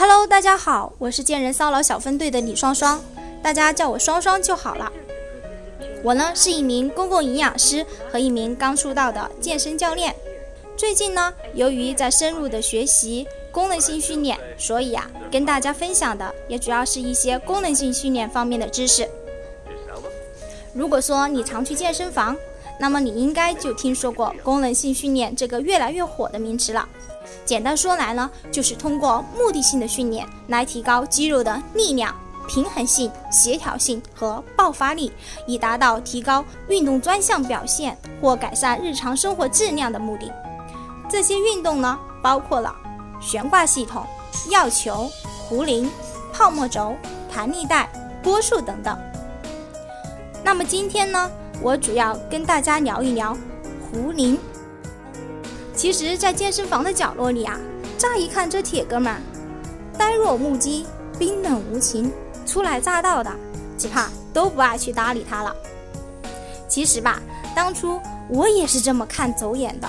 Hello，大家好，我是健人骚扰小分队的李双双，大家叫我双双就好了。我呢是一名公共营养师和一名刚出道的健身教练。最近呢，由于在深入的学习功能性训练，所以啊，跟大家分享的也主要是一些功能性训练方面的知识。如果说你常去健身房，那么你应该就听说过功能性训练这个越来越火的名词了。简单说来呢，就是通过目的性的训练来提高肌肉的力量、平衡性、协调性和爆发力，以达到提高运动专项表现或改善日常生活质量的目的。这些运动呢，包括了悬挂系统、药球、壶铃、泡沫轴、弹力带、波束等等。那么今天呢，我主要跟大家聊一聊壶铃。其实，在健身房的角落里啊，乍一看这铁哥们呆若木鸡、冰冷无情，初来乍到的，只怕都不爱去搭理他了。其实吧，当初我也是这么看走眼的。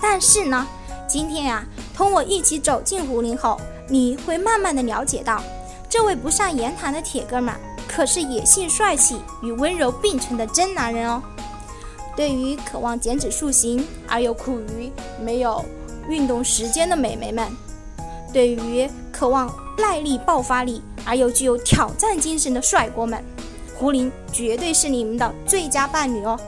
但是呢，今天呀，同我一起走进壶铃后，你会慢慢的了解到，这位不善言谈的铁哥们，可是野性帅气与温柔并存的真男人哦。对于渴望减脂塑形而又苦于没有运动时间的美眉们，对于渴望耐力爆发力而又具有挑战精神的帅哥们，胡林绝对是你们的最佳伴侣哦。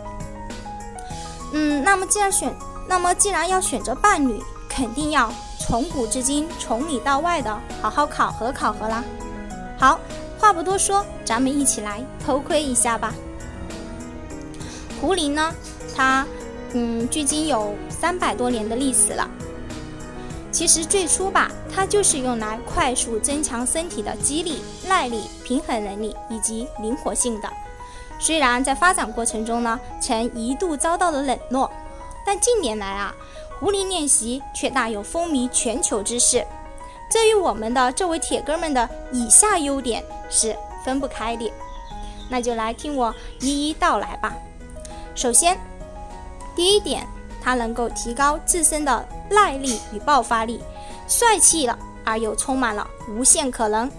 嗯，那么既然选。那么，既然要选择伴侣，肯定要从古至今、从里到外的好好考核考核啦。好，话不多说，咱们一起来偷窥一下吧。壶铃呢，它嗯，距今有三百多年的历史了。其实最初吧，它就是用来快速增强身体的肌力、耐力、平衡能力以及灵活性的。虽然在发展过程中呢，曾一度遭到了冷落。但近年来啊，壶铃练习却大有风靡全球之势，这与我们的这位铁哥们的以下优点是分不开的。那就来听我一一道来吧。首先，第一点，它能够提高自身的耐力与爆发力，帅气了而又充满了无限可能，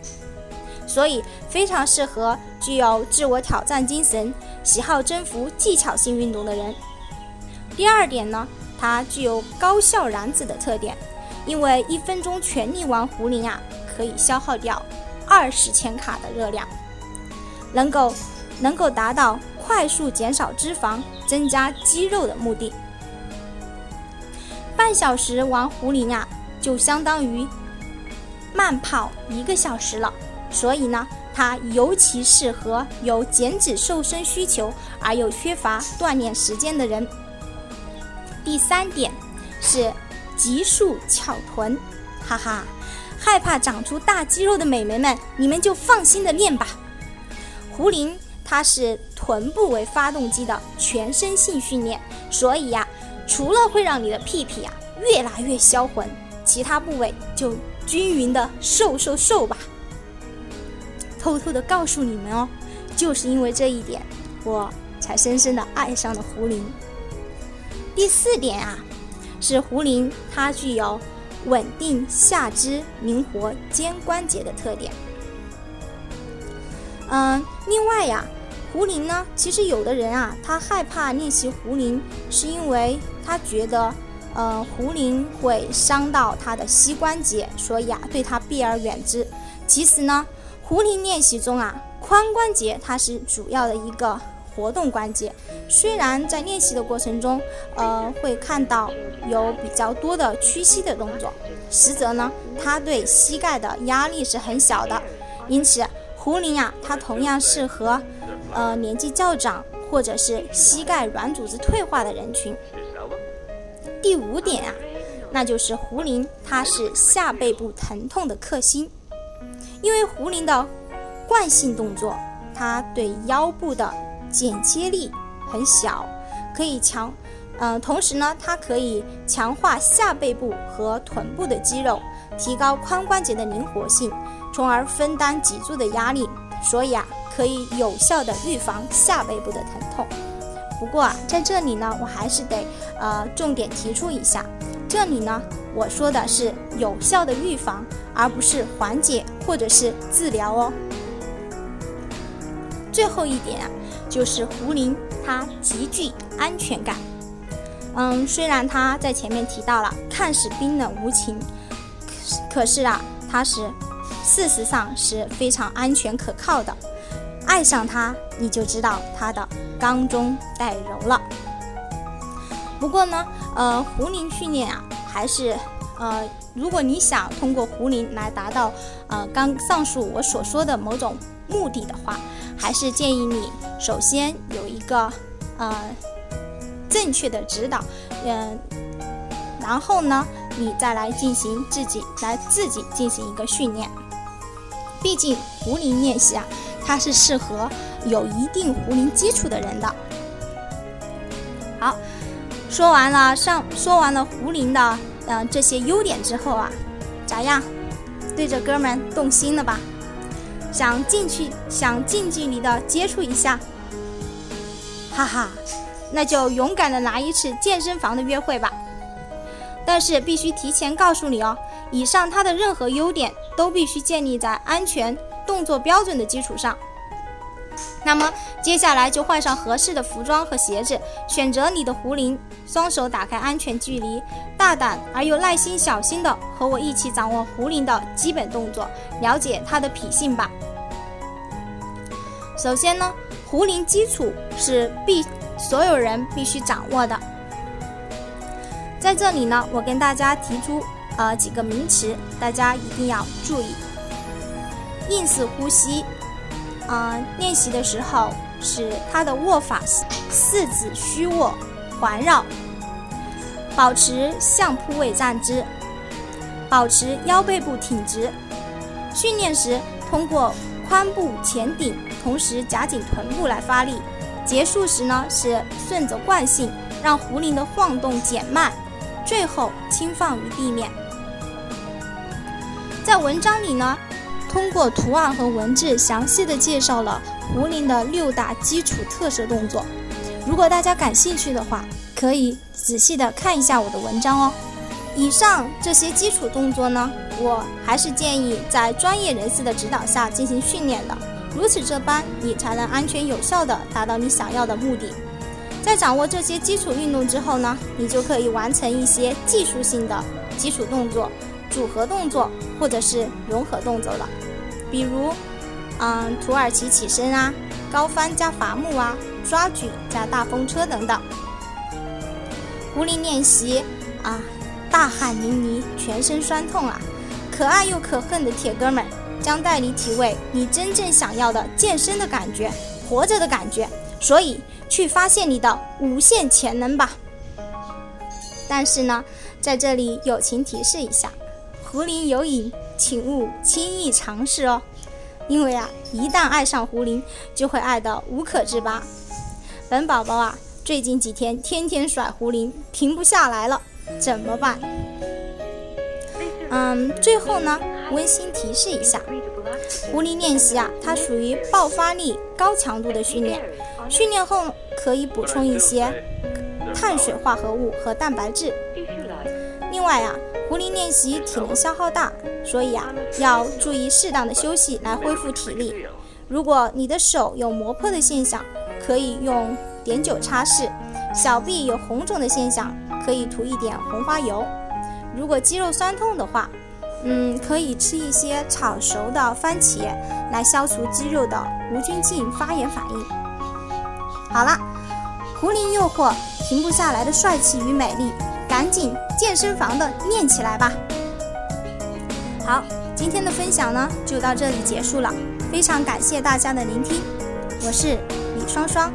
所以非常适合具有自我挑战精神、喜好征服技巧性运动的人。第二点呢，它具有高效燃脂的特点，因为一分钟全力玩壶铃啊，可以消耗掉二十千卡的热量，能够能够达到快速减少脂肪、增加肌肉的目的。半小时玩壶铃啊，就相当于慢跑一个小时了，所以呢，它尤其适合有减脂瘦身需求而又缺乏锻炼时间的人。第三点是急速翘臀，哈哈，害怕长出大肌肉的美眉们，你们就放心的练吧。壶铃它是臀部为发动机的全身性训练，所以呀，除了会让你的屁屁啊越来越销魂，其他部位就均匀的瘦瘦瘦吧。偷偷的告诉你们哦，就是因为这一点，我才深深的爱上了壶铃。第四点啊，是壶铃，它具有稳定下肢、灵活肩关节的特点。嗯，另外呀，壶铃呢，其实有的人啊，他害怕练习壶铃，是因为他觉得，呃，壶铃会伤到他的膝关节，所以啊，对他避而远之。其实呢，壶铃练习中啊，髋关节它是主要的一个。活动关节，虽然在练习的过程中，呃，会看到有比较多的屈膝的动作，实则呢，它对膝盖的压力是很小的。因此，壶铃啊，它同样适合，呃，年纪较长或者是膝盖软组织退化的人群。第五点啊，那就是壶铃它是下背部疼痛的克星，因为壶铃的惯性动作，它对腰部的剪切力很小，可以强，嗯，同时呢，它可以强化下背部和臀部的肌肉，提高髋关节的灵活性，从而分担脊柱的压力，所以啊，可以有效的预防下背部的疼痛。不过啊，在这里呢，我还是得呃重点提出一下，这里呢，我说的是有效的预防，而不是缓解或者是治疗哦。最后一点啊，就是胡林它极具安全感。嗯，虽然他在前面提到了看似冰冷无情，可是啊，他是事实上是非常安全可靠的。爱上他，你就知道他的刚中带柔了。不过呢，呃，胡林训练啊，还是呃，如果你想通过胡林来达到呃刚上述我所说的某种目的的话，还是建议你首先有一个呃正确的指导，嗯，然后呢，你再来进行自己来自己进行一个训练。毕竟胡林练习啊，它是适合有一定胡林基础的人的。好。说完了上，说完了胡林的嗯这些优点之后啊，咋样？对这哥们动心了吧？想进去，想近距离的接触一下？哈哈，那就勇敢的来一次健身房的约会吧。但是必须提前告诉你哦，以上他的任何优点都必须建立在安全、动作标准的基础上。那么接下来就换上合适的服装和鞋子，选择你的壶铃，双手打开安全距离，大胆而又耐心小心的和我一起掌握壶铃的基本动作，了解它的脾性吧。首先呢，壶铃基础是必所有人必须掌握的。在这里呢，我跟大家提出呃几个名词，大家一定要注意：硬式呼吸。啊，练习的时候是他的握法，四指虚握，环绕，保持相扑位站姿，保持腰背部挺直。训练时通过髋部前顶，同时夹紧臀部来发力。结束时呢是顺着惯性，让壶铃的晃动减慢，最后轻放于地面。在文章里呢。通过图案和文字详细的介绍了壶铃的六大基础特色动作。如果大家感兴趣的话，可以仔细的看一下我的文章哦。以上这些基础动作呢，我还是建议在专业人士的指导下进行训练的。如此这般，你才能安全有效的达到你想要的目的。在掌握这些基础运动之后呢，你就可以完成一些技术性的基础动作。组合动作或者是融合动作了，比如，嗯，土耳其起身啊，高翻加伐木啊，抓举加大风车等等。壶铃练习啊，大汗淋漓，全身酸痛啊，可爱又可恨的铁哥们将带你体味你真正想要的健身的感觉，活着的感觉。所以，去发现你的无限潜能吧。但是呢，在这里友情提示一下。壶铃有瘾，请勿轻易尝试哦，因为啊，一旦爱上壶铃，就会爱得无可自拔。本宝宝啊，最近几天天天甩壶铃，停不下来了，怎么办？嗯，最后呢，温馨提示一下，壶铃练习啊，它属于爆发力高强度的训练，训练后可以补充一些碳水化合物和蛋白质。另外啊。壶铃练习体能消耗大，所以啊，要注意适当的休息来恢复体力。如果你的手有磨破的现象，可以用碘酒擦拭；小臂有红肿的现象，可以涂一点红花油。如果肌肉酸痛的话，嗯，可以吃一些炒熟的番茄来消除肌肉的无菌性发炎反应。好了，壶铃诱惑停不下来的帅气与美丽。赶紧健身房的练起来吧！好，今天的分享呢就到这里结束了，非常感谢大家的聆听，我是李双双。